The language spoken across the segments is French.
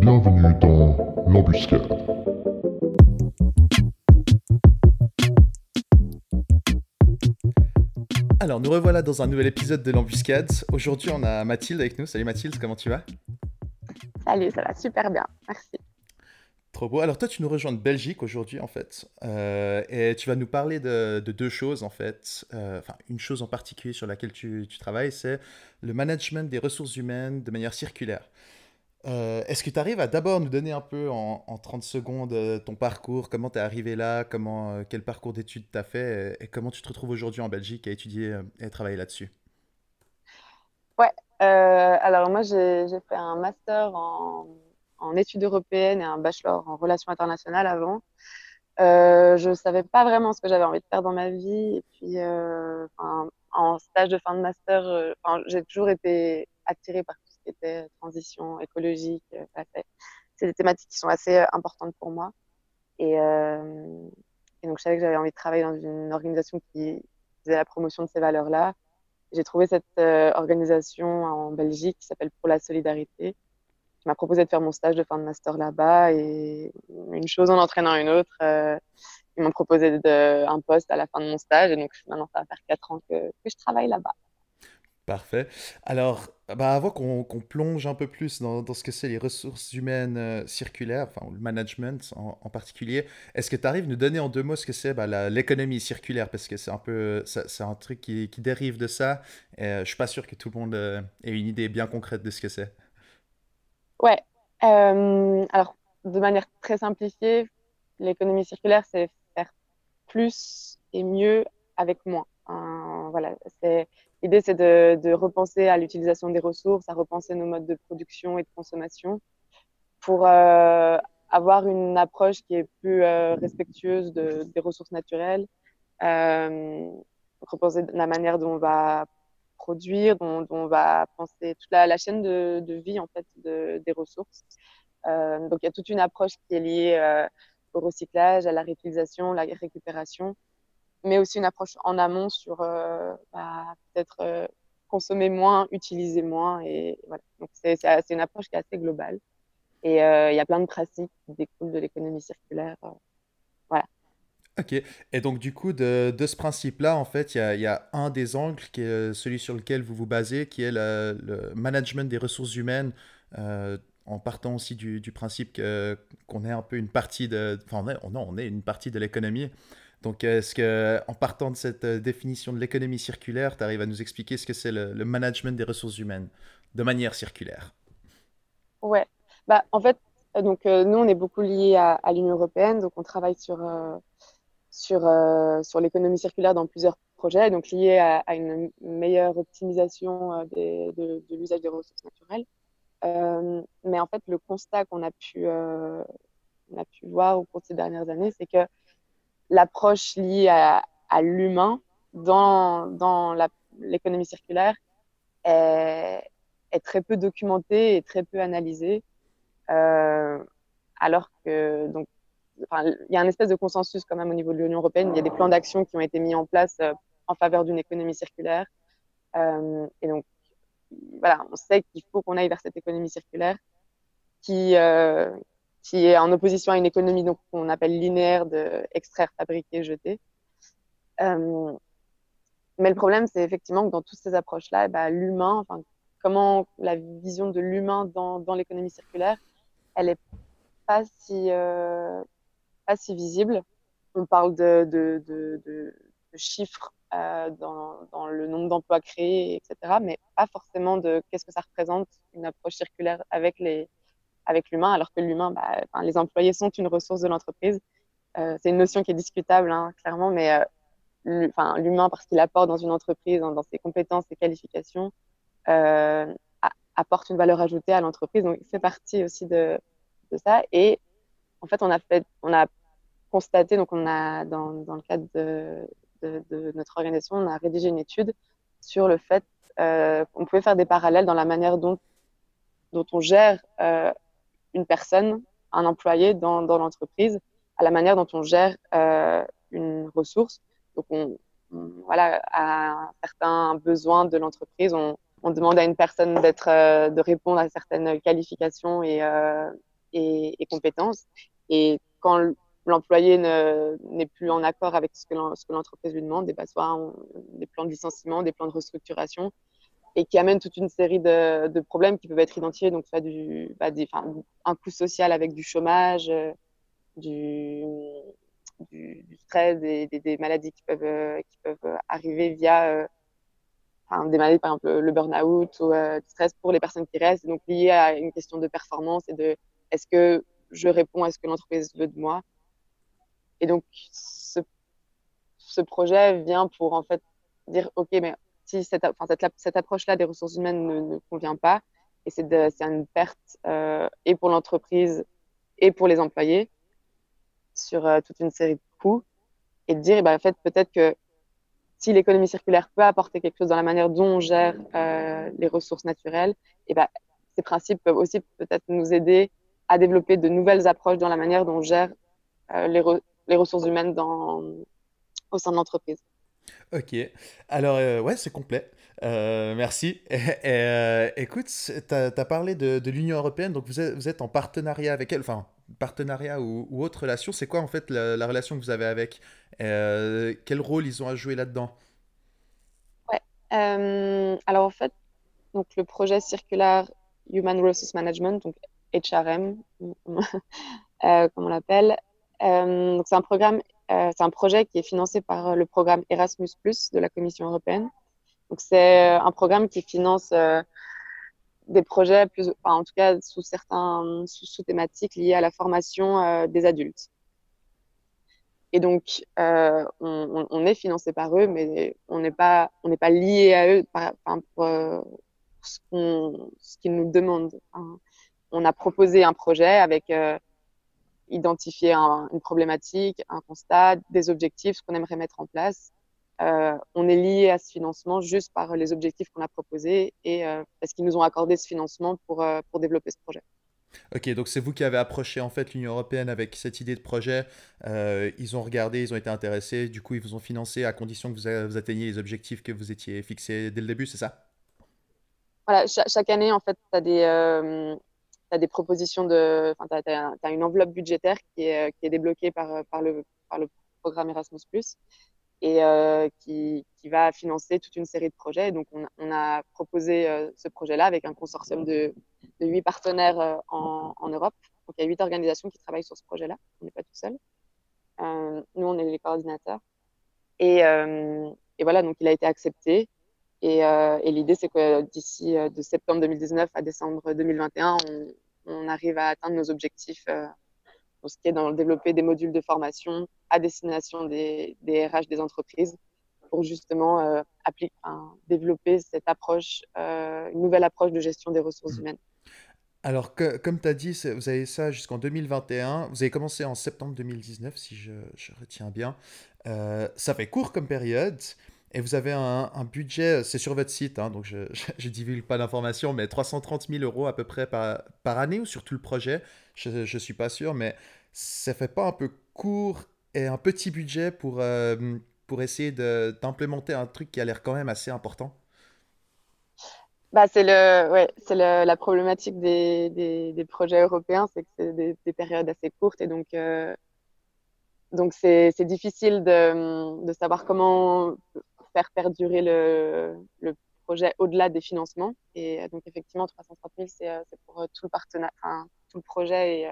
Bienvenue dans l'embuscade. Alors, nous revoilà dans un nouvel épisode de l'embuscade. Aujourd'hui, on a Mathilde avec nous. Salut Mathilde, comment tu vas? Salut, ça va super bien, merci. Trop beau. Alors toi, tu nous rejoins de Belgique aujourd'hui, en fait, euh, et tu vas nous parler de, deux choses, en fait. Euh, enfin, une chose en particulier sur laquelle tu, travailles, c'est le management des ressources humaines de manière circulaire. Euh, est-ce que tu arrives à d'abord nous donner un peu en, 30 secondes ton parcours, comment tu es arrivé là, comment, quel parcours d'études tu as fait et, comment tu te retrouves aujourd'hui en Belgique à étudier et travailler là-dessus? Ouais, alors moi j'ai fait un master en en études européennes et un bachelor en relations internationales avant. Euh, je ne savais pas vraiment ce que j'avais envie de faire dans ma vie. Et puis, euh, en stage de fin de master, euh, j'ai toujours été attirée par tout ce qui était transition écologique. C'est des thématiques qui sont assez importantes pour moi. Et, donc, je savais que j'avais envie de travailler dans une organisation qui faisait la promotion de ces valeurs-là. J'ai trouvé cette organisation en Belgique qui s'appelle Pour la solidarité, qui m'a proposé de faire mon stage de fin de master là-bas et une chose en entraînant une autre, euh, ils m'ont proposé un poste à la fin de mon stage et donc maintenant ça va faire quatre ans que, je travaille là-bas. Parfait. Alors, bah avant qu'on plonge un peu plus dans, ce que c'est les ressources humaines euh, circulaires, enfin le management en, particulier, est-ce que tu arrives à nous donner en deux mots ce que c'est bah, l'économie circulaire? Parce que c'est un peu, c'est un truc qui, dérive de ça. Et, euh, je suis pas sûr que tout le monde ait une idée bien concrète de ce que c'est. Ouais. Euh, alors, de manière très simplifiée, l'économie circulaire, c'est faire plus et mieux avec moins. voilà, c'est l'idée, c'est de, repenser à l'utilisation des ressources, à repenser nos modes de production et de consommation pour euh, avoir une approche qui est plus euh, respectueuse de, des ressources naturelles, repenser la manière dont on va produire, dont, on va penser toute la, chaîne de, vie en fait des ressources. Euh, donc il y a toute une approche qui est liée euh, au recyclage, à la réutilisation, la récupération, mais aussi une approche en amont sur euh, bah, peut-être consommer moins, utiliser moins. Et voilà. Donc c'est une approche qui est assez globale. Et il y a plein de pratiques qui découlent de l'économie circulaire. Ok, et donc du coup, de, de ce principe-là, en fait, il y a, y a, un des angles qui est celui sur lequel vous vous basez, qui est le, le management des ressources humaines, euh, en partant aussi du, du principe qu'on est un peu une partie de... Enfin, on on est une partie de l'économie. Donc, est-ce que, en partant de cette euh, définition de l'économie circulaire, tu arrives à nous expliquer ce que c'est le, le, management des ressources humaines de manière circulaire? Ouais, bah, en fait, donc, euh, nous, on est beaucoup liés à, à l'Union européenne, donc on travaille sur sur, euh, sur l'économie circulaire dans plusieurs projets, donc liés à, une meilleure optimisation euh, de, l'usage des ressources naturelles. Euh, mais en fait, le constat qu'on a pu, euh, on a pu voir au cours de ces dernières années, c'est que l'approche liée à, à l'humain dans, dans l'économie circulaire est, est, très peu documentée et très peu analysée. Euh, alors que donc il y a un espèce de consensus quand même au niveau de l'Union européenne. Il y a des plans d'action qui ont été mis en place euh, en faveur d'une économie circulaire. Euh, et donc, voilà, on sait qu'il faut qu'on aille vers cette économie circulaire qui, euh, qui est en opposition à une économie qu'on appelle linéaire de extraire, fabriquer, jeter. Mais le problème, c'est effectivement que dans toutes ces approches-là, bah, l'humain, enfin, comment la vision de l'humain dans, dans l'économie circulaire, elle est pas si, si visible. On parle de, de, de, chiffres euh, dans, dans, le nombre d'emplois créés, etc., mais pas forcément de qu'est-ce que ça représente une approche circulaire avec les avec l'humain, alors que l'humain, bah, les employés sont une ressource de l'entreprise. Euh, c'est une notion qui est discutable, hein, clairement, mais euh, l'humain, parce qu'il apporte dans une entreprise, dans, dans ses compétences, ses qualifications, apporte une valeur ajoutée à l'entreprise. Donc, c'est partie aussi de, de ça. Et en fait, on a fait, on a constaté, donc on a, dans, dans le cadre de, notre organisation, on a rédigé une étude sur le fait euh, qu'on pouvait faire des parallèles dans la manière dont, dont on gère euh, une personne, un employé dans, dans l'entreprise, à la manière dont on gère euh, une ressource. Donc, on, on, voilà, à certains besoins de l'entreprise, on, on demande à une personne d'être, de répondre à certaines qualifications et, et, compétences. Et quand l'employé n'est plus en accord avec ce que l'entreprise lui demande, et bah, soit des plans de licenciement, des plans de restructuration, et qui amènent toute une série de, problèmes qui peuvent être identifiés, donc soit du, bah, un coût social avec du chômage, du, du, stress, des, maladies qui peuvent, qui peuvent arriver via des maladies, par exemple le burn-out ou euh, du stress pour les personnes qui restent, donc lié à une question de performance et de est-ce que je réponds à ce que l'entreprise veut de moi. Et donc, ce, ce, projet vient pour en fait dire, OK, mais si cette, enfin, cette, cette approche-là des ressources humaines ne, convient pas, et c'est une perte euh, et pour l'entreprise et pour les employés sur euh, toute une série de coûts, et de dire, eh ben, en fait, peut-être que si l'économie circulaire peut apporter quelque chose dans la manière dont on gère euh, les ressources naturelles, et eh ben, ces principes peuvent aussi peut-être nous aider à développer de nouvelles approches dans la manière dont on gère les, les, ressources humaines dans, au sein de l'entreprise. Ok, alors euh, ouais, c'est complet. merci. écoute, tu as, parlé de, de l'Union européenne, donc vous êtes, vous êtes, en partenariat avec elle, enfin, partenariat ou, ou autre relation. C'est quoi en fait la, la, relation que vous avez avec euh, quel rôle ils ont à jouer là-dedans? Ouais. Euh, alors en fait, donc le projet Circular Human Resource Management, donc HRM, euh, comme on l'appelle. Donc c'est un programme, c'est un projet qui est financé par le programme Erasmus+ de la Commission européenne. Donc c'est un programme qui finance des projets plus, en tout cas sous certains sous, thématiques liées à la formation des adultes. Et donc, euh, on, est financé par eux, mais on n'est pas, on n'est pas lié à eux par, pour euh, ce, qu'ils nous demandent. On a proposé un projet avec euh, identifier un, une problématique, un constat, des objectifs, ce qu'on aimerait mettre en place. Euh, on est lié à ce financement juste par les objectifs qu'on a proposés et euh, parce qu'ils nous ont accordé ce financement pour, euh, pour développer ce projet. Ok, donc c'est vous qui avez approché en fait l'Union européenne avec cette idée de projet. Ils ont regardé, ils ont été intéressés. Du coup, ils vous ont financé à condition que vous, vous atteigniez les objectifs que vous étiez fixés dès le début, c'est ça? Voilà, chaque, année, en fait, tu as des, euh, as des propositions de. Enfin, tu as, une enveloppe budgétaire qui est, est débloquée par, par, le, programme Erasmus et euh, qui, va financer toute une série de projets. donc, on, a proposé euh, ce projet-là avec un consortium de, de huit partenaires euh, en, Europe. Donc, il y a huit organisations qui travaillent sur ce projet-là. On n'est pas tout seul. Euh, nous, on est les coordinateurs. Euh, et, voilà, donc il a été accepté. Et, et l'idée, c'est que d'ici de septembre 2019 à décembre 2021, on, on arrive à atteindre nos objectifs pour ce qui est dans le développer des modules de formation à destination des, des RH des entreprises pour justement euh, appliquer, développer cette approche, euh, une nouvelle approche de gestion des ressources mmh. humaines. Alors, que, comme tu as dit, vous avez ça jusqu'en 2021. Vous avez commencé en septembre 2019, si je, je retiens bien. Euh, ça fait court comme période. Et vous avez un, budget, c'est sur votre site, hein, donc je ne divulgue pas d'informations, mais 330 000 euros à peu près par, par année ou sur tout le projet? Je ne suis pas sûr, mais ça fait pas un peu court et un petit budget pour, euh, pour essayer d'implémenter un truc qui a l'air quand même assez important? Bah, c'est ouais, la problématique des, des, projets européens, c'est que c'est des, des, périodes assez courtes et donc euh, donc c'est, c'est difficile de, de savoir comment faire perdurer le, projet au-delà des financements. Et donc effectivement, 330 000, c'est, c'est pour tout le partenaire, enfin, tout le projet et,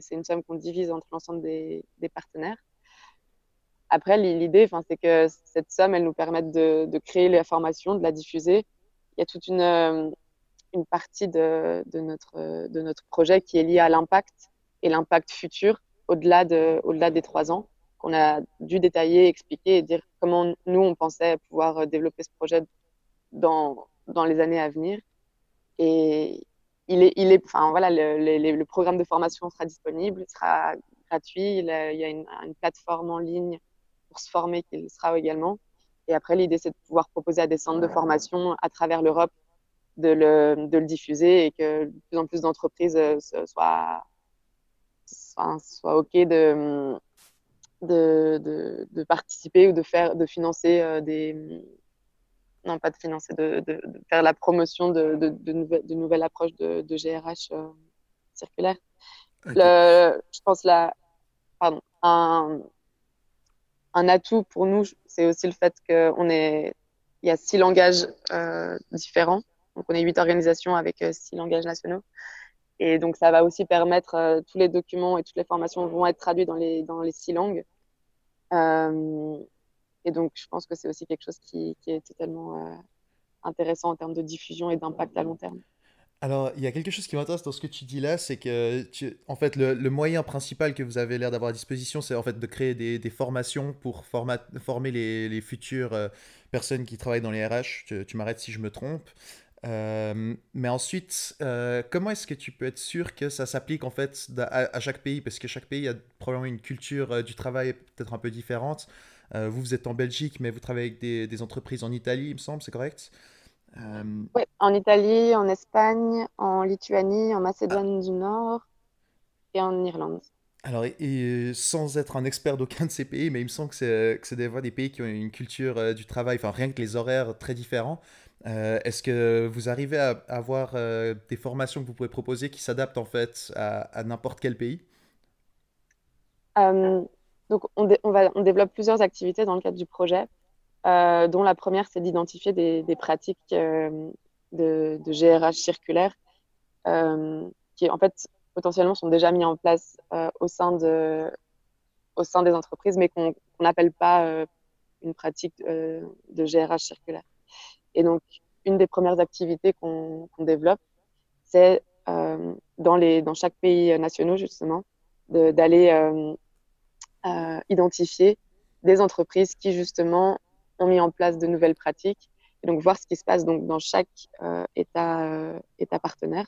c'est une somme qu'on divise entre l'ensemble des, partenaires. Après, l'idée, c'est que cette somme, elle nous permette de, créer la formation, de la diffuser. Il y a toute une, euh, partie de, de, notre, de notre projet qui est liée à l'impact et l'impact futur au-delà de, au-delà des trois ans qu'on a dû détailler, expliquer et dire comment nous, on pensait pouvoir développer ce projet dans, dans les années à venir. Et il est, il est, enfin, voilà, le, programme de formation sera disponible, sera gratuit. Il, y a une, plateforme en ligne pour se former qu'il sera également. Et après, l'idée, c'est de pouvoir proposer à des centres de formation à travers l'Europe de le, de le diffuser et que de plus en plus d'entreprises euh, soient, soient OK de, de, de, de, participer ou de, faire, de financer euh, des, non pas de financer, de, de, faire la promotion de, de, nouvelles, de nouvelles approches de, GRH circulaire. Le, je pense la, pardon, un, un atout pour nous, c'est aussi le fait qu'on est, il y a six langages euh, différents. Donc, on est huit organisations avec euh, six langages nationaux. Et donc, ça va aussi permettre, euh, tous les documents et toutes les formations vont être traduits dans les, les six langues. et donc, je pense que c'est aussi quelque chose qui, est totalement intéressant en termes de diffusion et d'impact à long terme. Alors, il y a quelque chose qui m'intéresse dans ce que tu dis là, c'est que, en fait, le, moyen principal que vous avez l'air d'avoir à disposition, c'est en fait de créer des, formations pour former les, futures euh, personnes qui travaillent dans les RH. Tu, m'arrêtes si je me trompe. Euh, mais ensuite, euh, comment est-ce que tu peux être sûr que ça s'applique en fait à, chaque pays? Parce que chaque pays a probablement une culture du travail peut-être un peu différente. vous, vous êtes en Belgique, mais vous travaillez avec des, des entreprises en Italie, il me semble, c'est correct? Euh, oui, en Italie, en Espagne, en Lituanie, en Macédoine du Nord et en Irlande. Alors, et, sans être un expert d'aucun de ces pays, mais il me semble que c'est, des, des pays qui ont une culture euh, du travail, enfin rien que les horaires très différents. Euh, est-ce que vous arrivez à, avoir des formations que vous pouvez proposer qui s'adaptent en fait à, n'importe quel pays? Donc, on, développe plusieurs activités dans le cadre du projet. Euh, dont la première, c'est d'identifier des, pratiques euh, de, GRH circulaire euh, qui, en fait, potentiellement sont déjà mis en place au sein des entreprises, mais qu'on n'appelle pas une pratique de GRH circulaire. Et donc, une des premières activités qu'on développe, c'est dans, les, dans chaque pays national, justement, d'aller identifier des entreprises qui, justement, ont mis en place de nouvelles pratiques et donc voir ce qui se passe donc dans chaque euh, état euh, état partenaire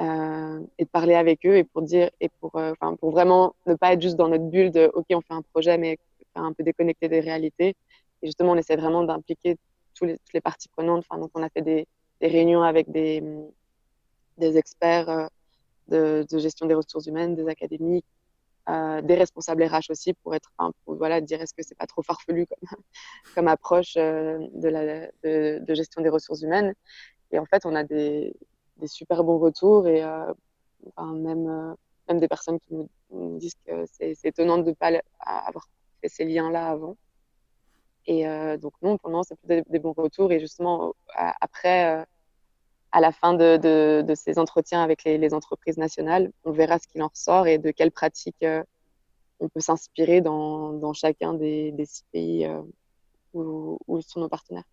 euh, et de parler avec eux et pour dire et pour enfin pour vraiment ne pas être juste dans notre bulle de ok on fait un projet mais un peu déconnecté des réalités. Et justement on essaie vraiment d'impliquer toutes les parties prenantes. Donc on a fait des, réunions avec des experts de, de, gestion des ressources humaines, des académiques, euh, des responsables RH aussi pour être voilà dire est-ce que c'est pas trop farfelu comme, approche euh, de gestion des ressources humaines. Et en fait on a des, super bons retours et euh, même des personnes qui nous, disent que c'est étonnant de ne pas avoir fait ces liens là avant et donc non pour le moment c'est des, des, bons retours et justement après à la fin de, ces entretiens avec les, entreprises nationales, on verra ce qu'il en ressort et de quelles pratiques euh, on peut s'inspirer dans, chacun des, six pays euh, où, sont nos partenaires.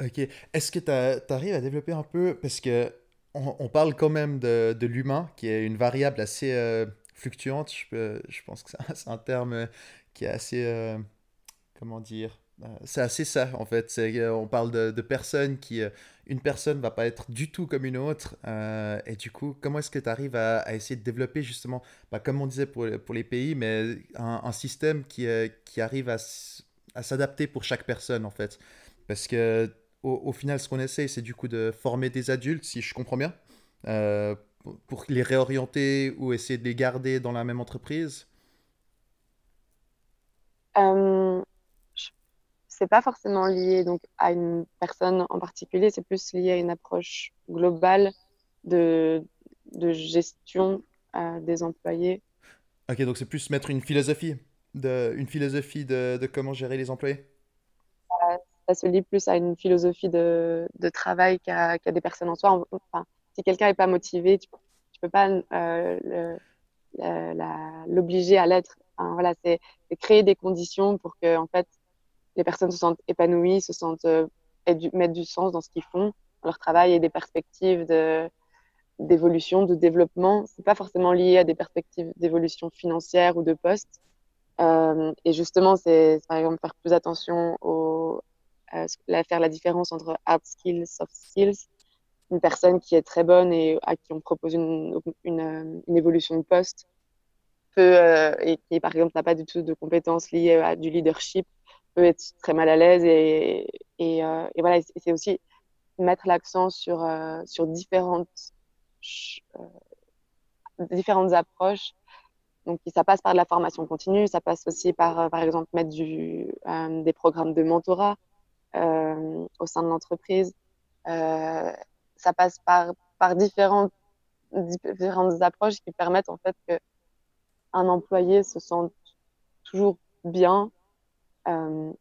Ok. Est-ce que tu arrives à développer un peu, parce que on, parle quand même de, l'humain, qui est une variable assez euh, fluctuante. Je, je, pense que c'est un terme qui est assez, comment dire, c'est assez ça en fait. On parle de, personnes qui une personne va pas être du tout comme une autre. Euh, et du coup, comment est-ce que tu arrives à, essayer de développer justement, bah, comme on disait pour, pour les pays, mais un, système qui, euh, qui arrive à, à s'adapter pour chaque personne en fait. Parce que au, final, ce qu'on essaie, c'est du coup de former des adultes, si je comprends bien, euh, pour les réorienter ou essayer de les garder dans la même entreprise c'est pas forcément lié donc à une personne en particulier, c'est plus lié à une approche globale de, de gestion euh, des employés. Ok, donc c'est plus mettre une philosophie de, une philosophie de, de comment gérer les employés? Ça, se lie plus à une philosophie de, de travail qu'à des personnes en soi. Enfin, si quelqu'un n'est pas motivé, tu ne peux pas euh, l'obliger à l'être. Voilà, c'est créer des conditions pour que en fait, les personnes se sentent épanouies, se sentent euh, mettre du sens dans ce qu'ils font, leur travail et des perspectives de d'évolution, de développement. C'est pas forcément lié à des perspectives d'évolution financière ou de poste. Euh, et justement, c'est par exemple faire plus attention au, à faire la différence entre hard skills, soft skills. Une personne qui est très bonne et à qui on propose une, une, une évolution de poste peut, euh, et qui par exemple n'a pas du tout de compétences liées à du leadership, peut être très mal à l'aise et, et, euh, et voilà c'est aussi mettre l'accent sur euh, sur différentes euh, différentes approches donc ça passe par de la formation continue ça passe aussi par par exemple mettre du des programmes de mentorat au sein de l'entreprise. ça passe par, par différentes, différentes approches qui permettent en fait que un employé se sente toujours bien, en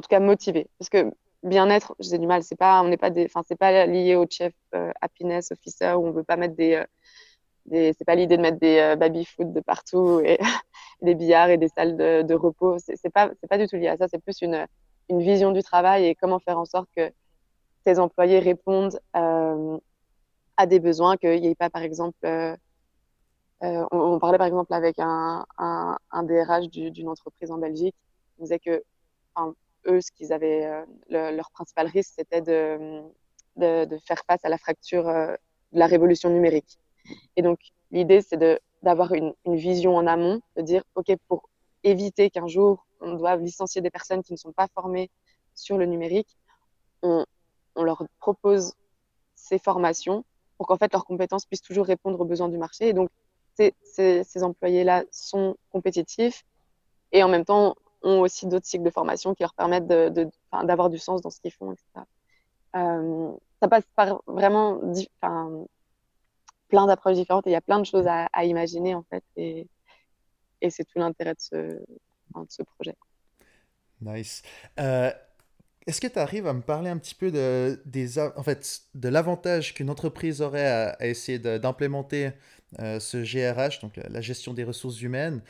tout cas motivé. Parce que bien-être, j'ai du mal, c'est pas, on n'est pas des, c'est pas lié au chef euh, happiness officer où on veut pas mettre des, euh, des c'est pas l'idée de mettre des baby food de partout et des billards et des salles de, repos. C'est pas, pas du tout lié à ça. C'est plus une, une vision du travail et comment faire en sorte que tes employés répondent à des besoins, qu'il n'y ait pas, par exemple, euh, on, parlait par exemple avec un, un, un DRH d'une entreprise en Belgique. Il disait que eux, ce qu'ils avaient, euh, leur principal risque, c'était de, faire face à la fracture euh, de la révolution numérique. Et donc, l'idée, c'est d'avoir une, une, vision en amont, de dire, OK, pour éviter qu'un jour, on doive licencier des personnes qui ne sont pas formées sur le numérique, on, on leur propose ces formations pour qu'en fait, leurs compétences puissent toujours répondre aux besoins du marché. Et donc, ces, employés-là sont compétitifs et en même temps ont aussi d'autres cycles de formation qui leur permettent d'avoir du sens dans ce qu'ils font, etc. Euh, ça passe par vraiment plein d'approches différentes et il y a plein de choses à, imaginer en fait et, et c'est tout l'intérêt de ce, de ce projet. Nice. Euh, est-ce que tu arrives à me parler un petit peu de, des, en fait, de l'avantage qu'une entreprise aurait à, essayer d'implémenter ce GRH, donc la gestion des ressources humaines,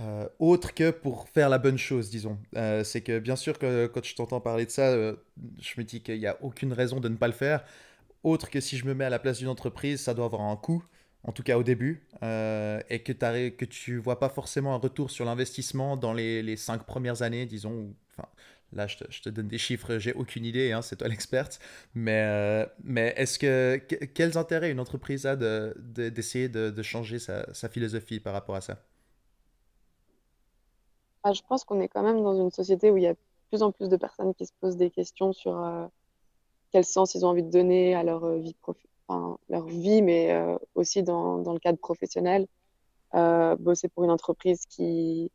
euh, autre que pour faire la bonne chose, disons. Euh, c'est que bien sûr que quand je t'entends parler de ça, je me dis qu'il n'y a aucune raison de ne pas le faire, autre que si je me mets à la place d'une entreprise, ça doit avoir un coût, en tout cas au début, et que, que tu vois pas forcément un retour sur l'investissement dans les, cinq premières années, disons, Là, je te, donne des chiffres, j'ai aucune idée, hein, c'est toi l'experte. Mais, euh, est-ce que, quels intérêts une entreprise a d'essayer de, de, changer sa, philosophie par rapport à ça? Ah, Je pense qu'on est quand même dans une société où il y a de plus en plus de personnes qui se posent des questions sur euh, quel sens ils ont envie de donner à leur euh, vie, leur vie mais aussi dans, dans, le cadre professionnel. bosser pour une entreprise qui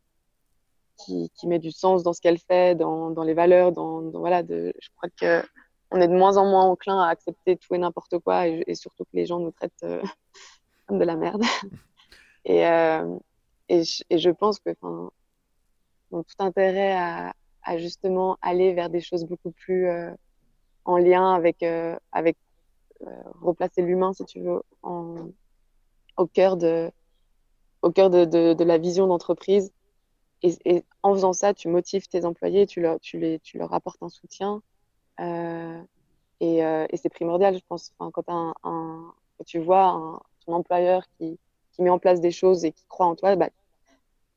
qui, qui, met du sens dans ce qu'elle fait, dans, dans, les valeurs, dans, voilà, de, je crois que on est de moins en moins enclin à accepter tout et n'importe quoi et, surtout que les gens nous traitent euh, comme de la merde. et, euh, et, je, et, je, pense que enfin, tout intérêt à, à, justement aller vers des choses beaucoup plus euh, en lien avec, avec replacer l'humain, si tu veux, en, au cœur de, au cœur de, de, de la vision d'entreprise et, en faisant ça, tu motives tes employés, tu leur, apportes un soutien. Euh, et, euh, et c'est primordial, je pense. Quand, tu vois ton employeur qui, met en place des choses et qui croit en toi, bah,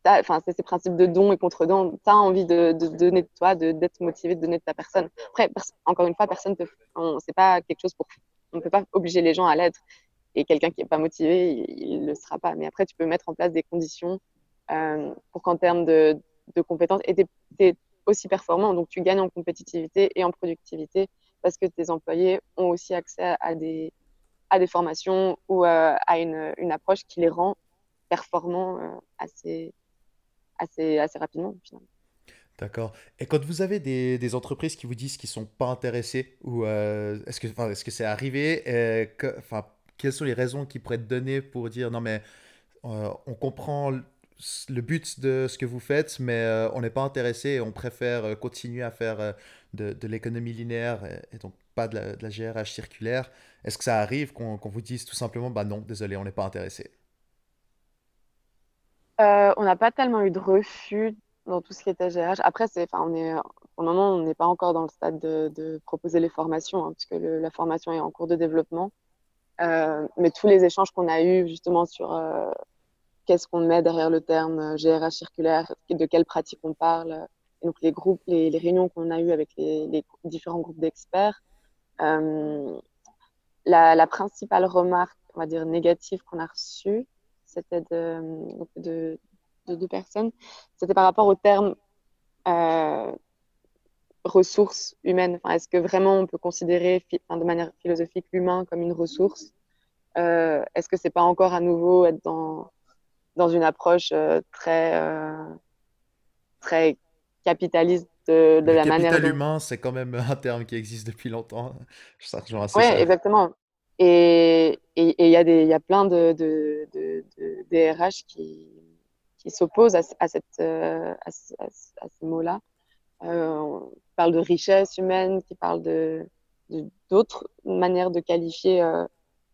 c'est ces principes de don et contre-don. Tu as envie de, donner de toi, d'être motivé, de donner de ta personne. Après, encore une fois, personne ne c'est pas quelque chose pour. On ne peut pas obliger les gens à l'être. Et quelqu'un qui n'est pas motivé, il ne le sera pas. Mais après, tu peux mettre en place des conditions pour qu'en termes de, compétences, et tu es, aussi performant, donc tu gagnes en compétitivité et en productivité parce que tes employés ont aussi accès à des, à des formations ou euh, à une, une, approche qui les rend performants euh, assez, assez, assez rapidement finalement. D'accord. Et quand vous avez des, entreprises qui vous disent qu'ils ne sont pas intéressés, ou est-ce que est-ce que c'est arrivé Enfin, quelles sont les raisons qui pourraient être données pour dire non mais on comprend le but de ce que vous faites, mais euh, on n'est pas intéressé et on préfère euh, continuer à faire euh, de, de l'économie linéaire et, donc pas de la, de GRH circulaire. Est-ce que ça arrive qu'on vous dise tout simplement, bah non, désolé, on n'est pas intéressé? On n'a pas tellement eu de refus dans tout ce qui était GRH. Après, c'est, on est, pour le moment, on n'est pas encore dans le stade de, de proposer les formations, hein, puisque la formation est en cours de développement. mais tous les échanges qu'on a eus justement sur qu'est-ce qu'on met derrière le terme GRH euh, circulaire, de quelles pratiques on parle. Et donc les groupes, les, réunions qu'on a eues avec les, différents groupes d'experts, euh, la, principale remarque, on va dire négative qu'on a reçue, c'était de, de, de, deux personnes, c'était par rapport au terme euh, ressources humaines. Est-ce que vraiment on peut considérer de manière philosophique l'humain comme une ressource? Euh, Est-ce que c'est pas encore à nouveau être dans dans une approche euh, très, euh, très capitaliste de, la manière capital humain, c'est quand même un terme qui existe depuis longtemps. Ça rejoint assez Ouais, ça. exactement. Et et- et il y a des, il y a plein de, de, de, de DRH qui, qui s'opposent à, ce- à, cette, euh, à, ce- à ce- à ces mots-là. Euh, on parle de richesse humaine, qui parle de, de- d'autres manières de qualifier euh,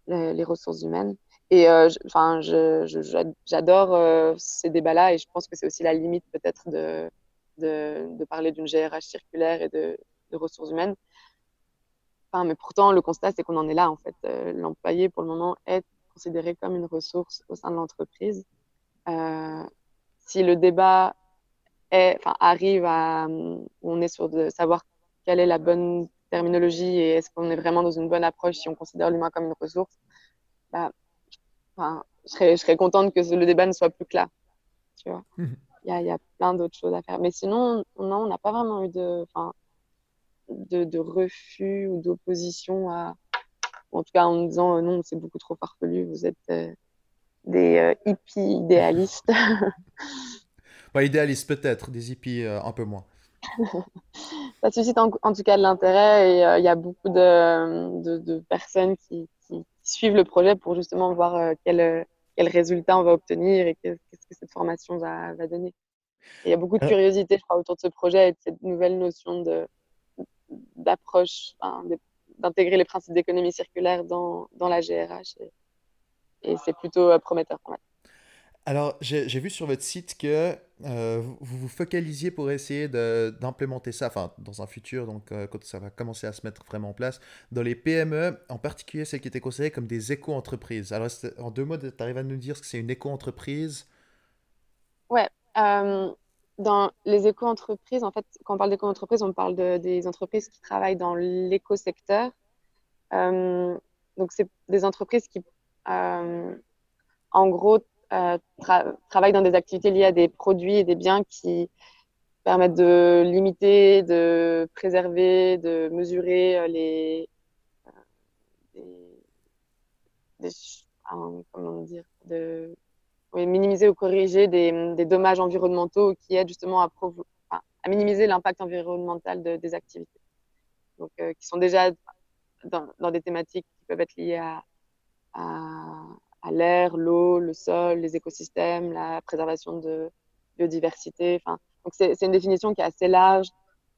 les, les ressources humaines. Et euh, enfin, j'a- j'adore euh, ces débats-là et je pense que c'est aussi la limite peut-être de, de, parler d'une GRH circulaire et de, de ressources humaines. Enfin, mais pourtant, le constat, c'est qu'on en est là, en fait. Euh, l'employé, pour le moment, est considéré comme une ressource au sein de l'entreprise. Euh, si le débat est, arrive à, on est sur de savoir quelle est la bonne terminologie et est-ce qu'on est vraiment dans une bonne approche si on considère l'humain comme une ressource, bah, enfin, je serais, je serais contente que le débat ne soit plus clair. Tu vois, Mhm. il y a, y a plein d'autres choses à faire. Mais sinon, non, on n'a pas vraiment eu de, enfin, de, de refus ou d'opposition à, en tout cas en me disant euh, non, c'est beaucoup trop farfelu, vous êtes euh, des euh, hippies idéalistes. Ouais, idéaliste peut-être, des hippies un peu moins. Ça suscite en, en tout cas de l'intérêt et il y a beaucoup de, de, de personnes qui, suivent le projet pour justement voir euh, quel, euh, quel résultat on va obtenir et qu'est-ce que cette formation va, va donner. Et il y a beaucoup de Alors, curiosité, je crois, autour de ce projet et de cette nouvelle notion de, d'approche, d'intégrer les principes d'économie circulaire dans, dans la GRH. Et, et c'est plutôt euh, prometteur. Alors, j'ai vu sur votre site que euh, vous vous focalisiez pour essayer d'implémenter ça, enfin, dans un futur, donc euh, quand ça va commencer à se mettre vraiment en place, dans les PME, en particulier celles qui étaient considérées comme des éco-entreprises. Alors, en deux mots, tu arrives à nous dire ce que c'est une éco-entreprise? Ouais. Euh, dans les éco-entreprises, en fait, quand on parle d'éco-entreprises, on parle de, des entreprises qui travaillent dans l'éco-secteur. Donc, c'est des entreprises qui, en gros, tra travaillent dans des activités liées à des produits et des biens qui permettent de limiter, de préserver, de mesurer euh, les, euh, euh, comment dire, de minimiser ou corriger des, dommages environnementaux qui aident justement à, minimiser l'impact environnemental de, des activités. Donc, euh, qui sont déjà dans, des thématiques qui peuvent être liées à, à l'air, l'eau, le sol, les écosystèmes, la préservation de biodiversité. Enfin, donc, c'est une définition qui est assez large.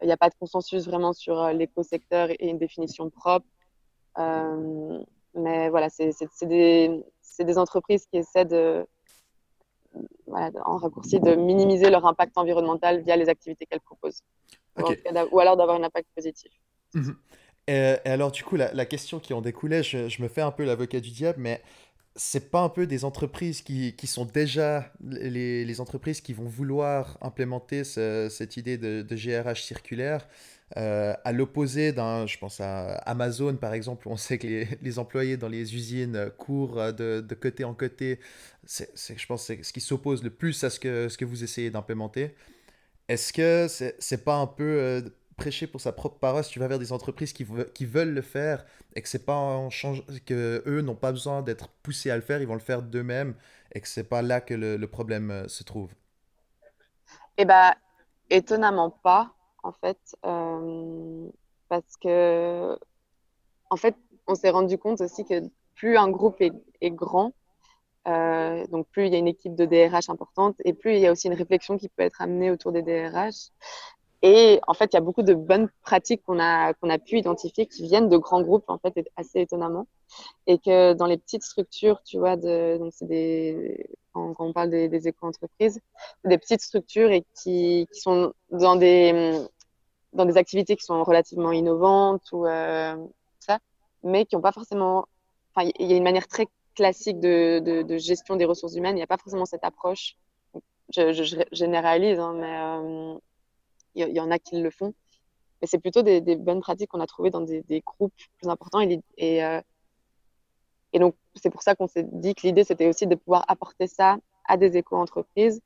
Il n'y a pas de consensus vraiment sur euh, l'écosecteur et une définition propre. Euh, mais voilà, c'est des, des entreprises qui essaient de, voilà, en raccourci, de minimiser leur impact environnemental via les activités qu'elles proposent. Okay. Ou, alors d'avoir un impact positif. Mmh. Et, et, alors, du coup, la, la, question qui en découlait, je, je me fais un peu l'avocat du diable, mais c'est pas un peu des entreprises qui, qui sont déjà les, les, entreprises qui vont vouloir implémenter ce, cette idée de, de, GRH circulaire euh, à l'opposé d'un, je pense à Amazon par exemple, où on sait que les, les employés dans les usines courent de, de côté en côté. C'est, je pense c'est ce qui s'oppose le plus à ce que, ce que vous essayez d'implémenter. Est-ce que c'est, c'est pas un peu euh, prêcher pour sa propre paroisse, tu vas vers des entreprises qui, veulent le faire et que c'est pas en change... que eux n'ont pas besoin d'être poussés à le faire, ils vont le faire d'eux-mêmes et que c'est pas là que le, problème euh, se trouve. Eh ben, étonnamment pas, en fait, euh, parce que, en fait, on s'est rendu compte aussi que plus un groupe est, est grand, euh, donc plus il y a une équipe de DRH importante et plus il y a aussi une réflexion qui peut être amenée autour des DRH. Et en fait, il y a beaucoup de bonnes pratiques qu'on a, qu'on a pu identifier qui viennent de grands groupes, en fait, assez étonnamment. Et que dans les petites structures, tu vois, donc c'est des, quand, on parle des, des éco-entreprises, des petites structures et qui, sont dans des, dans des activités qui sont relativement innovantes ou euh, ça, mais qui n'ont pas forcément. Enfin, il y a une manière très classique de, gestion des ressources humaines. Il n'y a pas forcément cette approche. Je généralise, hein, mais euh, il y, en a qui le font. Mais c'est plutôt des, bonnes pratiques qu'on a trouvées dans des, groupes plus importants. Euh, et donc, c'est pour ça qu'on s'est dit que l'idée, c'était aussi de pouvoir apporter ça à des éco-entreprises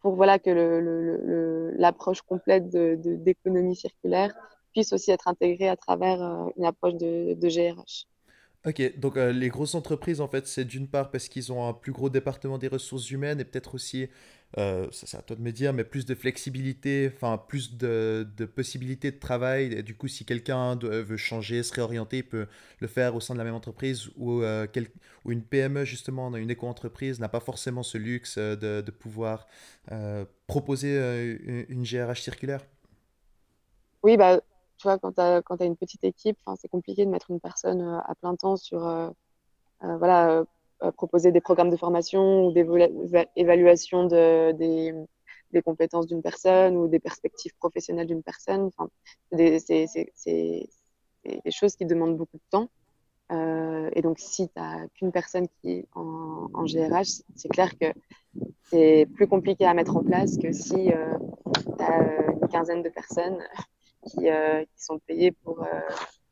pour voilà, que l'approche complète d'économie circulaire puisse aussi être intégrée à travers euh, une approche de, de GRH. Ok, donc euh, les grosses entreprises, en fait, c'est d'une part parce qu'ils ont un plus gros département des ressources humaines et peut-être aussi euh, c'est à toi de me dire, mais plus de flexibilité, enfin plus de, de possibilités de travail. Et du coup, si quelqu'un veut changer, se réorienter, il peut le faire au sein de la même entreprise ou, euh, une PME, justement, une éco-entreprise n'a pas forcément ce luxe euh, de, de pouvoir euh, proposer une, GRH circulaire. Oui, bah, tu vois, quand tu as, t'as une petite équipe, c'est compliqué de mettre une personne à plein temps sur, voilà, proposer des programmes de formation ou d'évaluation de, des, des compétences d'une personne ou des perspectives professionnelles d'une personne. Enfin, c'est des, des choses qui demandent beaucoup de temps. Euh, et donc, si tu n'as qu'une personne qui est en, en GRH, c'est clair que c'est plus compliqué à mettre en place que si tu as une quinzaine de personnes qui, euh, qui sont payées pour euh,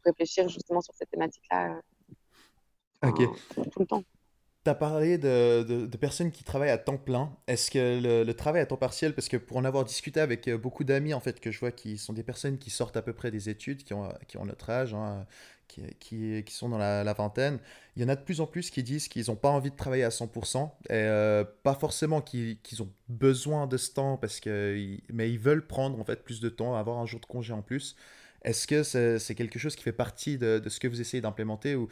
réfléchir justement sur cette thématique-là euh, tout le temps. Tu as parlé de, de- personnes qui travaillent à temps plein. Est-ce que le, travail à temps partiel, parce que pour en avoir discuté avec euh, beaucoup d'amis en fait que je vois qui sont des personnes qui sortent à peu près des études, qui ont, qui ont notre âge, hein, qui, qui, sont dans la, vingtaine, il y en a de plus en plus qui disent qu'ils n'ont pas envie de travailler à 100%, et euh, pas forcément qu'ils qu'ils ont besoin de ce temps, parce que, mais ils veulent prendre en fait plus de temps, avoir un jour de congé en plus. Est-ce que c'est c'est quelque chose qui fait partie de, de ce que vous essayez d'implémenter ou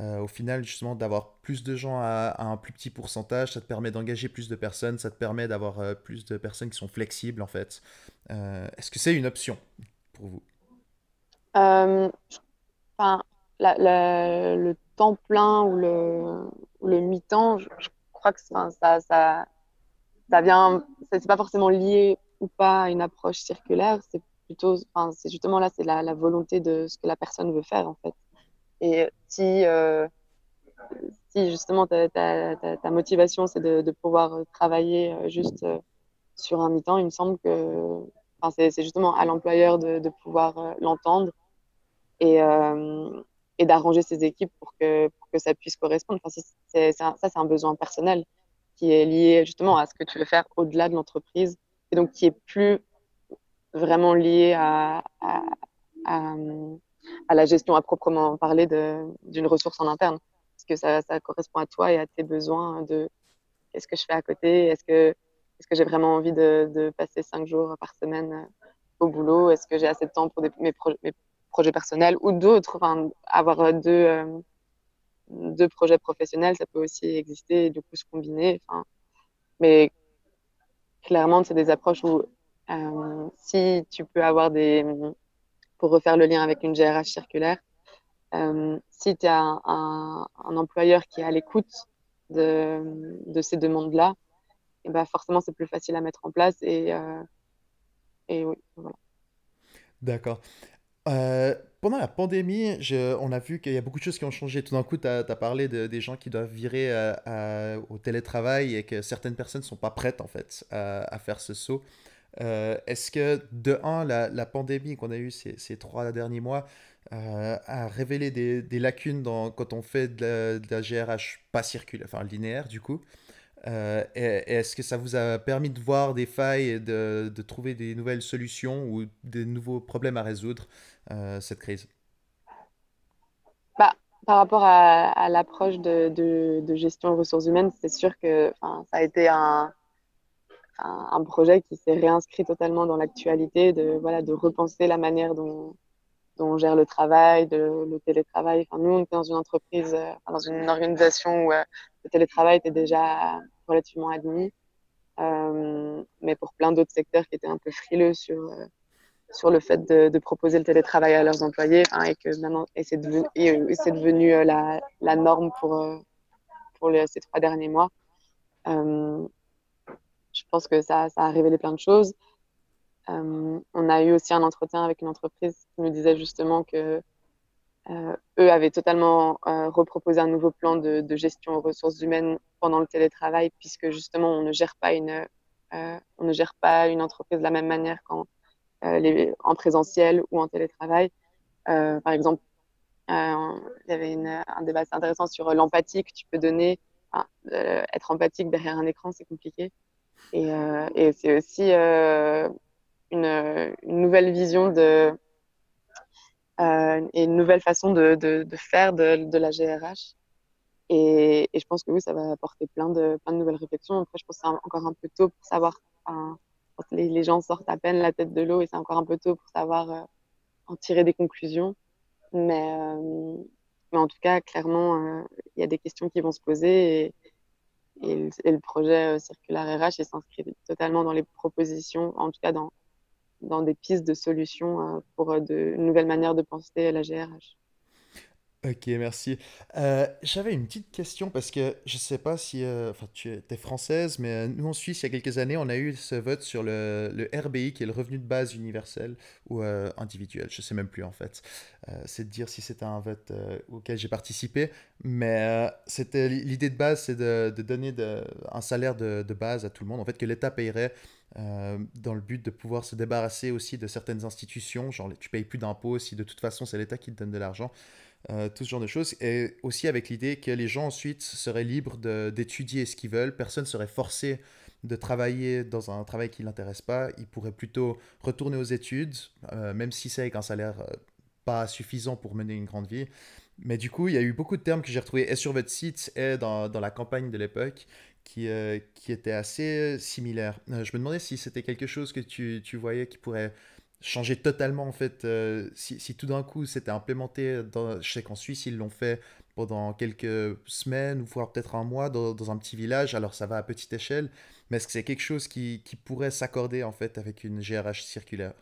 euh, au final, justement, d'avoir plus de gens à, un plus petit pourcentage, ça te permet d'engager plus de personnes, ça te permet d'avoir euh, plus de personnes qui sont flexibles, en fait. Euh, est-ce que c'est une option pour vous? Enfin, le temps plein ou le, le mi-temps, je, je crois que ça, ça, ça vient, c'est pas forcément lié ou pas à une approche circulaire, c'est plutôt, c'est justement là, c'est la, la volonté de ce que la personne veut faire, en fait. Et si, euh, si justement ta, ta, ta, ta motivation, c'est de, de pouvoir travailler euh, juste euh, sur un mi-temps, il me semble que enfin, c'est justement à l'employeur de, de pouvoir euh, l'entendre et, euh, et d'arranger ses équipes pour que, pour que ça puisse correspondre. Enfin, c'est, c'est un- ça, c'est un besoin personnel qui est lié justement à ce que tu veux faire au-delà de l'entreprise et donc qui est plus vraiment lié à, à, à, à la gestion à proprement parler d'une ressource en interne. Parce que ça, correspond à toi et à tes besoins de qu'est-ce que je fais à côté, est-ce que, est-ce que j'ai vraiment envie de, passer cinq jours par semaine euh, au boulot, est-ce que j'ai assez de temps pour mes, pro- mes projets personnels ou d'autres, enfin, avoir deux, euh, deux projets professionnels, ça peut aussi exister et du coup se combiner. Mais clairement, c'est des approches où euh, si tu peux avoir des, pour refaire le lien avec une GRH circulaire, euh, si tu as un, employeur qui est à l'écoute de, ces demandes-là, et ben forcément, c'est plus facile à mettre en place. Et, euh, et oui, voilà. D'accord. Euh, pendant la pandémie, on a vu qu'il y a beaucoup de choses qui ont changé. Tout d'un coup, tu as, parlé de- des gens qui doivent virer au télétravail et que certaines personnes ne sont pas prêtes en fait à faire ce saut. Euh, est-ce que, de un, la, pandémie qu'on a eue ces, ces trois derniers mois euh, a révélé des, lacunes dans, quand on fait de la, GRH pas circulaire, enfin linéaire du coup? Euh, est-ce que ça vous a permis de voir des failles et de, de trouver des nouvelles solutions ou des nouveaux problèmes à résoudre, cette crise? Bah, par rapport à, l'approche de, de, gestion ressources humaines, c'est sûr que ça a été un, un, projet qui s'est réinscrit totalement dans l'actualité, de, voilà, de repenser la manière dont, on gère le travail, le télétravail. Nous, on était dans une entreprise, euh, dans une organisation où euh, le télétravail était déjà relativement admis, euh, mais pour plein d'autres secteurs qui étaient un peu frileux sur, sur le fait de, proposer le télétravail à leurs employés, et que maintenant, c'est devenu, et devenu la, norme pour, pour ces trois derniers mois. Je pense que ça, a révélé plein de choses. Euh, on a eu aussi un entretien avec une entreprise qui nous disait justement que euh, eux avaient totalement euh, reproposé un nouveau plan de, gestion aux ressources humaines pendant le télétravail, puisque justement on ne gère pas une, on ne gère pas une entreprise de la même manière qu'en en présentiel ou en télétravail. Par exemple, il y avait un débat assez intéressant sur l'empathie que tu peux donner. Être empathique derrière un écran, c'est compliqué. Et, euh, et c'est aussi euh, une, nouvelle vision de, euh, et une nouvelle façon de, faire de, la GRH. Et, je pense que oui, ça va apporter plein de, plein de nouvelles réflexions. Après, je pense que c'est encore un peu tôt pour savoir. Les, gens sortent à peine la tête de l'eau et c'est encore un peu tôt pour savoir en tirer des conclusions. Mais, en tout cas, clairement, il y a des questions qui vont se poser et, le, et le, projet Circular RH s'inscrit totalement dans les propositions, en tout cas dans, dans des pistes de solutions pour de nouvelles manières de penser la GRH. Ok, merci. Euh, j'avais une petite question parce que je sais pas si euh, enfin, tu es française, mais euh, nous en Suisse, il y a quelques années, on a eu ce vote sur le, le RBI, qui est le revenu de base universel ou individuel. Je sais même plus en fait. c'est de dire si c'était un vote auquel j'ai participé, mais c'était l'idée de base, c'est de, de donner de, un salaire de, de, base à tout le monde. En fait, que l'État payerait dans le but de pouvoir se débarrasser aussi de certaines institutions, genre tu payes plus d'impôts si de toute façon c'est l'État qui te donne de l'argent. Euh, tout ce genre de choses. Et aussi avec l'idée que les gens ensuite seraient libres d'étudier ce qu'ils veulent. Personne serait forcé de travailler dans un travail qui ne l'intéresse pas. Ils pourraient plutôt retourner aux études, euh, même si c'est avec un salaire euh, pas suffisant pour mener une grande vie. Mais du coup, il y a eu beaucoup de termes que j'ai retrouvés et sur votre site? Et dans, dans la campagne de l'époque qui, qui étaient assez similaires. je me demandais si c'était quelque chose que tu, tu voyais qui pourrait changer totalement en fait. Euh, si, si, tout d'un coup c'était implémenté, dans, je sais qu'en Suisse ils l'ont fait pendant quelques semaines ou voire peut-être un mois dans, dans, un petit village, alors ça va à petite échelle, mais est-ce que c'est quelque chose qui, qui pourrait s'accorder en fait avec une GRH circulaire?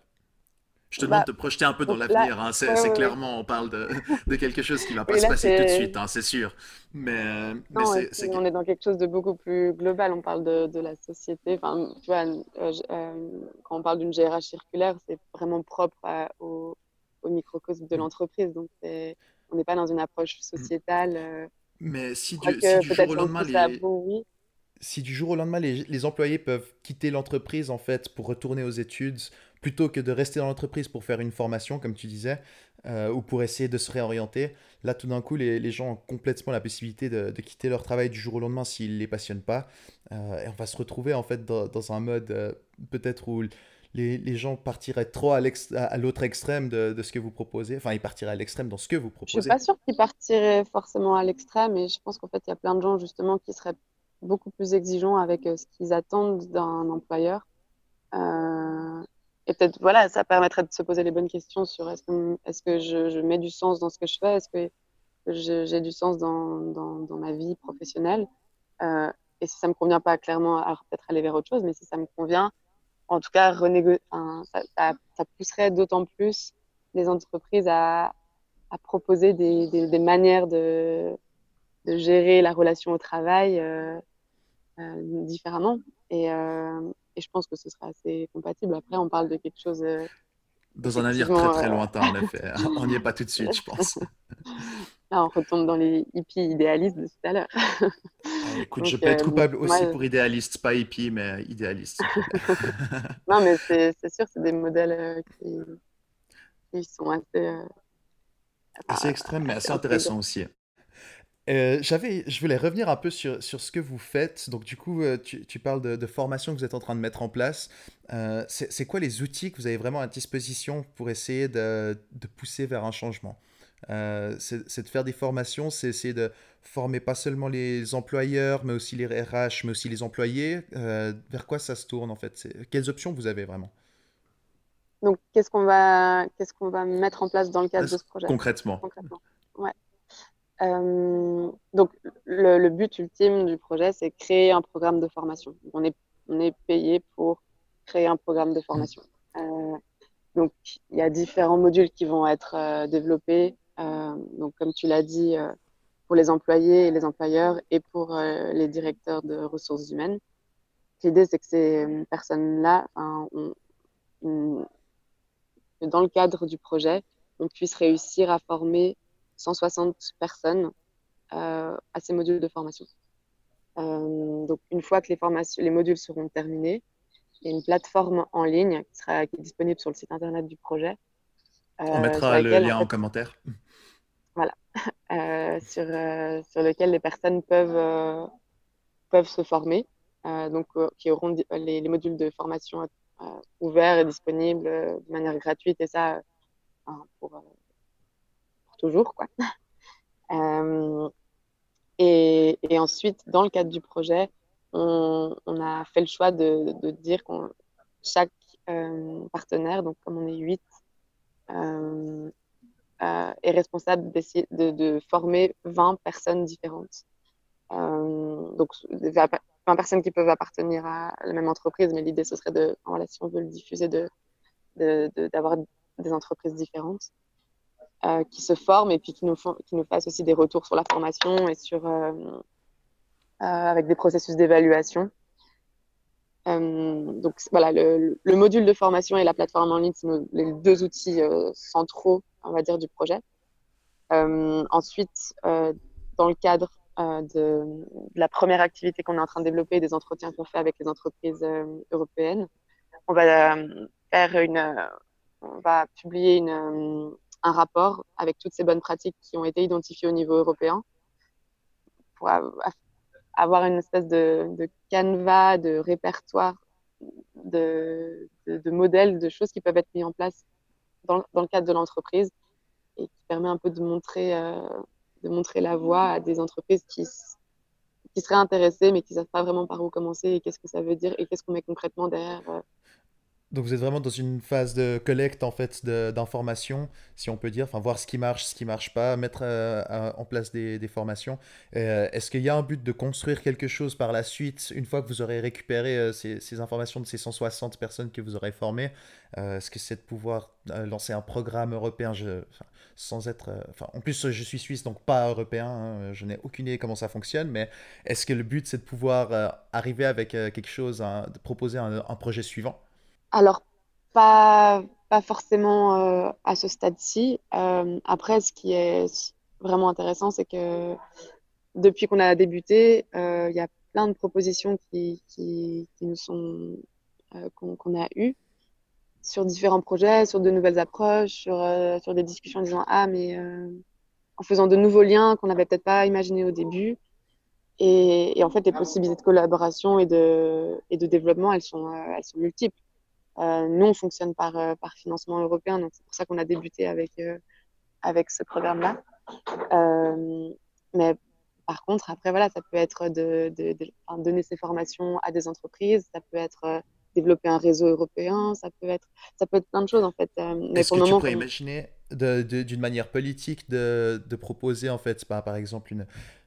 Je te demande bah, de te projeter un peu dans l'avenir. Hein. C'est ouais, clairement, on parle de, de, quelque chose qui ne va pas se passer tout de suite, hein, c'est sûr. Mais, non, mais c'est, on est dans quelque chose de beaucoup plus global. On parle de, de la société. Enfin, tu vois, euh, euh, quand on parle d'une GRH circulaire, c'est vraiment propre à, au, au, microcosme de mm. l'entreprise. Donc, on n'est pas dans une approche mm. sociétale. Euh, mais si du, si du jour au lendemain, les... Oui si du jour au lendemain les, les employés peuvent quitter l'entreprise en fait pour retourner aux études plutôt que de rester dans l'entreprise pour faire une formation, comme tu disais, euh, ou pour essayer de se réorienter. Là, tout d'un coup, les, les, gens ont complètement la possibilité de, de, quitter leur travail du jour au lendemain s'ils ne les passionnent pas. Euh, et on va se retrouver en fait dans, dans un mode euh, peut-être où les, les, gens partiraient trop à l'autre extrême de, de, ce que vous proposez. Enfin, ils partiraient à l'extrême dans ce que vous proposez. Je ne suis pas sûre qu'ils partiraient forcément à l'extrême. Et je pense qu'en fait, il y a plein de gens justement qui seraient beaucoup plus exigeants avec ce qu'ils attendent d'un employeur. Euh, et peut-être, voilà, ça permettrait de se poser les bonnes questions sur est-ce que, je, mets du sens dans ce que je fais? Est-ce que j'ai du sens dans, ma vie professionnelle? Euh, Et si ça me convient pas, clairement, alors peut-être aller vers autre chose, mais si ça me convient, en tout cas, ça, pousserait d'autant plus les entreprises à, à proposer des, manières de, gérer la relation au travail euh, euh, différemment. Et je pense que ce sera assez compatible. Après, on parle de quelque chose. Euh, dans un avenir très très lointain, en effet. on n'y est pas tout de suite, je pense. Là, on retombe dans les hippies idéalistes de tout à l'heure. Ah, écoute, Donc, je peux être coupable aussi pour idéaliste, pas hippie, mais idéaliste. non, mais c'est sûr, c'est des modèles qui, qui, sont assez. assez extrêmes, mais assez intéressants aussi. Euh, j'avais, je voulais revenir un peu sur, sur, ce que vous faites. Donc, du coup, euh, tu, tu parles de, de, formation que vous êtes en train de mettre en place. Euh, c'est quoi les outils que vous avez vraiment à disposition pour essayer de, de pousser vers un changement? Euh, C'est de faire des formations, c'est essayer de former pas seulement les employeurs, mais aussi les RH, mais aussi les employés. Euh, vers quoi ça se tourne en fait? Quelles options vous avez vraiment? Donc, qu'est-ce qu'on va, qu'est-ce qu'on va mettre en place dans le cadre de ce projet? Concrètement? Concrètement. Ouais. Euh, donc, le, le, but ultime du projet, c'est créer un programme de formation. On est, on est payé pour créer un programme de formation. Euh, donc, il y a différents modules qui vont être euh, développés. Donc, comme tu l'as dit, pour les employés et les employeurs et pour les directeurs de ressources humaines. L'idée, c'est que ces personnes-là, dans le cadre du projet, on puisse réussir à former 160 personnes euh, à ces modules de formation. Euh, donc, une fois que les, formations, les modules seront terminés, il y a une plateforme en ligne qui sera qui est disponible sur le site internet du projet. Euh, On mettra le lien en, fait, en, commentaire. Voilà, sur, sur lequel les personnes peuvent, peuvent se former, donc qui auront les, les, modules de formation ouverts et disponibles de manière gratuite et ça pour toujours, quoi. Euh, et, ensuite, dans le cadre du projet, on, a fait le choix de, dire qu'on chaque euh, partenaire, donc comme on est huit, euh, est responsable de, former 20 personnes différentes. donc 20 personnes qui peuvent appartenir à la même entreprise, mais l'idée ce serait de, voilà, si on veut le diffuser, de d'avoir des entreprises différentes qui se forment et puis qui nous, font, qui nous fassent aussi des retours sur la formation et sur, avec des processus d'évaluation. Euh, donc voilà, le, le, module de formation et la plateforme en ligne, c'est les deux outils euh, centraux, on va dire, du projet. Euh, ensuite, dans le cadre de, de, la première activité qu'on est en train de développer, des entretiens qu'on fait avec les entreprises européennes, on va faire une, on va publier une, un rapport avec toutes ces bonnes pratiques qui ont été identifiées au niveau européen pour avoir une espèce de, de canevas, de répertoire, de, modèles, de choses qui peuvent être mis en place dans, dans le cadre de l'entreprise et qui permet un peu de montrer, euh, de montrer la voie à des entreprises qui, qui seraient intéressées mais qui ne savent pas vraiment par où commencer et qu'est-ce que ça veut dire et qu'est-ce qu'on met concrètement derrière euh, donc vous êtes vraiment dans une phase de collecte en fait d'informations, si on peut dire, enfin voir ce qui marche, ce qui marche pas, mettre euh, en place des, des formations. Euh, est-ce qu'il y a un but de construire quelque chose par la suite, une fois que vous aurez récupéré euh, ces, ces, informations de ces 160 personnes que vous aurez formées? Est-ce que c'est de pouvoir lancer un programme européen? Sans être... Enfin, en plus, je suis suisse, donc pas européen, hein, je n'ai aucune idée comment ça fonctionne, mais est-ce que le but c'est de pouvoir arriver avec quelque chose, de proposer un, un projet suivant? Alors, pas, pas forcément euh, à ce stade-ci. Euh, après, ce qui est vraiment intéressant, c'est que depuis qu'on a débuté, euh, il y a plein de propositions qui, qui, nous sont qu'on a eues sur différents projets, sur de nouvelles approches, sur, sur des discussions en disant ah mais en faisant de nouveaux liens qu'on n'avait peut-être pas imaginé au début. Et, et, en fait, les possibilités de collaboration et de, et de développement, elles sont, elles sont multiples. Euh, nous, on fonctionne par, euh, par financement européen, donc c'est pour ça qu'on a débuté avec, euh, avec ce programme-là. mais par contre, après, voilà, ça peut être de, de, de, donner ces formations à des entreprises, ça peut être développer un réseau européen, ça peut être, ça peut être plein de choses en fait. Est-ce que tu pourrais imaginer d'une manière politique de, de, proposer en fait, par, par exemple une,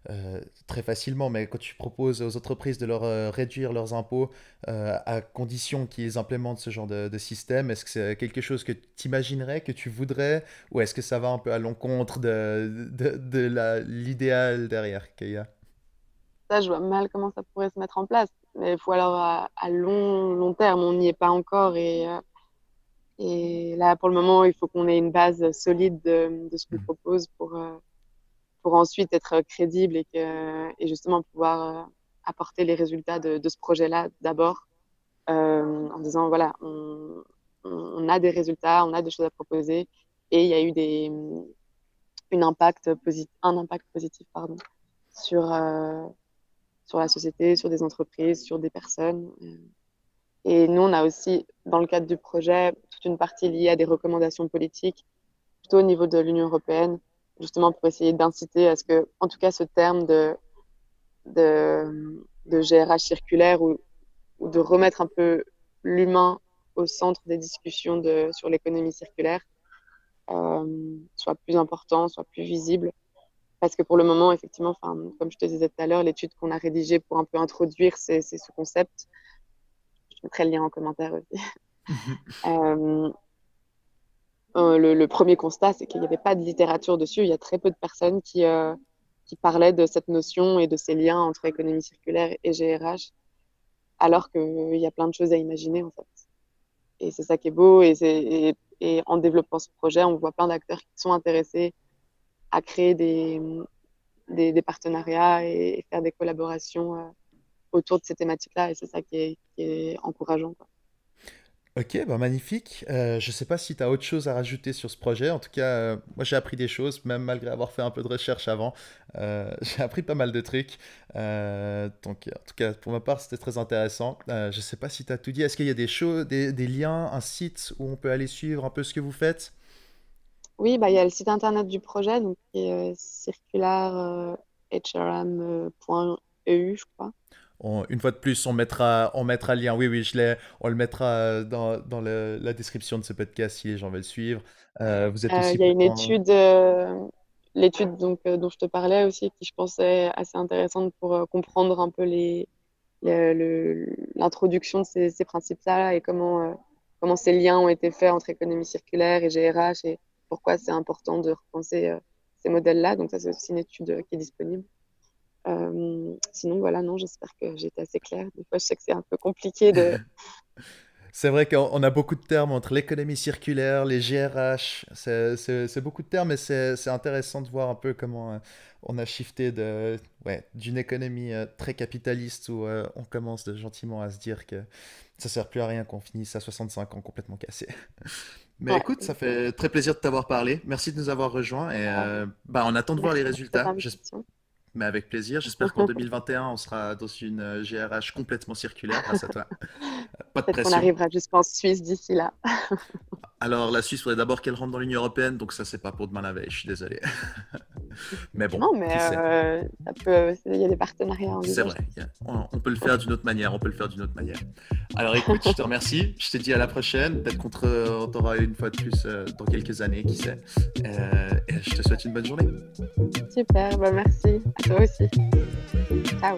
euh, très facilement, mais quand tu proposes aux entreprises de leur euh, réduire leurs impôts euh, à condition qu'ils implémentent ce genre de, système, est-ce que c'est quelque chose que tu imaginerais, que tu voudrais, ou est-ce que ça va un peu à l'encontre de, de, l'idéal derrière qu'il Ça, je vois mal comment ça pourrait se mettre en place. Mais il faut alors à, long, long terme, on n'y est pas encore et, et là, pour le moment, il faut qu'on ait une base solide de, ce qu'on mmh. propose pour pour ensuite être crédible et, que, et justement pouvoir euh, apporter les résultats de, de ce projet-là d'abord euh, en disant voilà, on, on, a des résultats, on a des choses à proposer et il y a eu des, une impact un impact positif pardon, sur, euh, sur la société, sur des entreprises, sur des personnes. Et nous, on a aussi, dans le cadre du projet, toute une partie liée à des recommandations politiques, plutôt au niveau de l'Union européenne, justement pour essayer d'inciter à ce que, en tout cas, ce terme de, de, de GRH circulaire ou, de remettre un peu l'humain au centre des discussions sur l'économie circulaire euh, soit plus important, soit plus visible. Parce que pour le moment, effectivement, comme je te disais tout à l'heure, l'étude qu'on a rédigée pour un peu introduire c'est ce concept, je mettrai le lien en commentaire aussi. euh, euh, le, premier constat, c'est qu'il n'y avait pas de littérature dessus. Il y a très peu de personnes qui, euh, qui parlaient de cette notion et de ces liens entre économie circulaire et GRH, alors qu'il y a plein de choses à imaginer en fait. Et c'est ça qui est beau. Et, et, en développant ce projet, on voit plein d'acteurs qui sont intéressés à créer des, partenariats et, faire des collaborations euh, autour de ces thématiques-là. Et c'est ça qui est, encourageant. Ok, bah magnifique. Euh, je ne sais pas si tu as autre chose à rajouter sur ce projet. En tout cas, euh, moi j'ai appris des choses, même malgré avoir fait un peu de recherche avant. J'ai appris pas mal de trucs. donc, en tout cas, pour ma part, c'était très intéressant. je ne sais pas si tu as tout dit. Est-ce qu'il y a des, choses, des, liens, un site où on peut aller suivre un peu ce que vous faites? Oui, bah, il y a le site internet du projet, donc, qui est circular hrm.eu, je crois. une fois de plus, on mettra, on mettra le lien. Oui, oui, je on le mettra dans, dans la description de ce podcast si les gens veulent suivre. Euh, vous êtes aussi Il y a une étude, l'étude donc, dont je te parlais aussi, qui je pensais assez intéressante pour comprendre un peu les, l'introduction de ces, ces principes-là et comment, comment ces liens ont été faits entre économie circulaire et GRH et pourquoi c'est important de repenser euh, ces modèles-là. Donc ça, c'est aussi une étude euh, qui est disponible. Euh, sinon, voilà, non, j'espère que j'ai été assez claire. Des fois, je sais que c'est un peu compliqué de... C'est vrai qu'on a beaucoup de termes entre l'économie circulaire, les GRH, c'est beaucoup de termes, mais c'est intéressant de voir un peu comment on a shifté d'une économie très capitaliste où on commence gentiment à se dire que ça sert plus à rien qu'on finisse à 65 ans complètement cassé. Mais écoute, ça fait très plaisir de t'avoir parlé. Merci de nous avoir rejoints et euh, bah, on attend de voir les résultats. Mais avec plaisir. J'espère qu'en 2021, on sera dans une GRH complètement circulaire grâce à toi. Pas de pression. On arrivera jusqu'en Suisse d'ici là. Alors, la Suisse, il faudrait d'abord qu'elle rentre dans l'Union Européenne, donc ça, c'est pas pour demain la veille, je suis désolé. mais bon. Non, mais euh, peut... il y a des partenariats. C'est vrai, on, peut le faire d'une autre manière, on peut le faire d'une autre manière. Alors, écoute, je te remercie, je te dis à la prochaine. Peut-être qu'on t'aura une fois de plus euh, dans quelques années, qui sait. Euh, et je te souhaite une bonne journée. Super, bah merci. À toi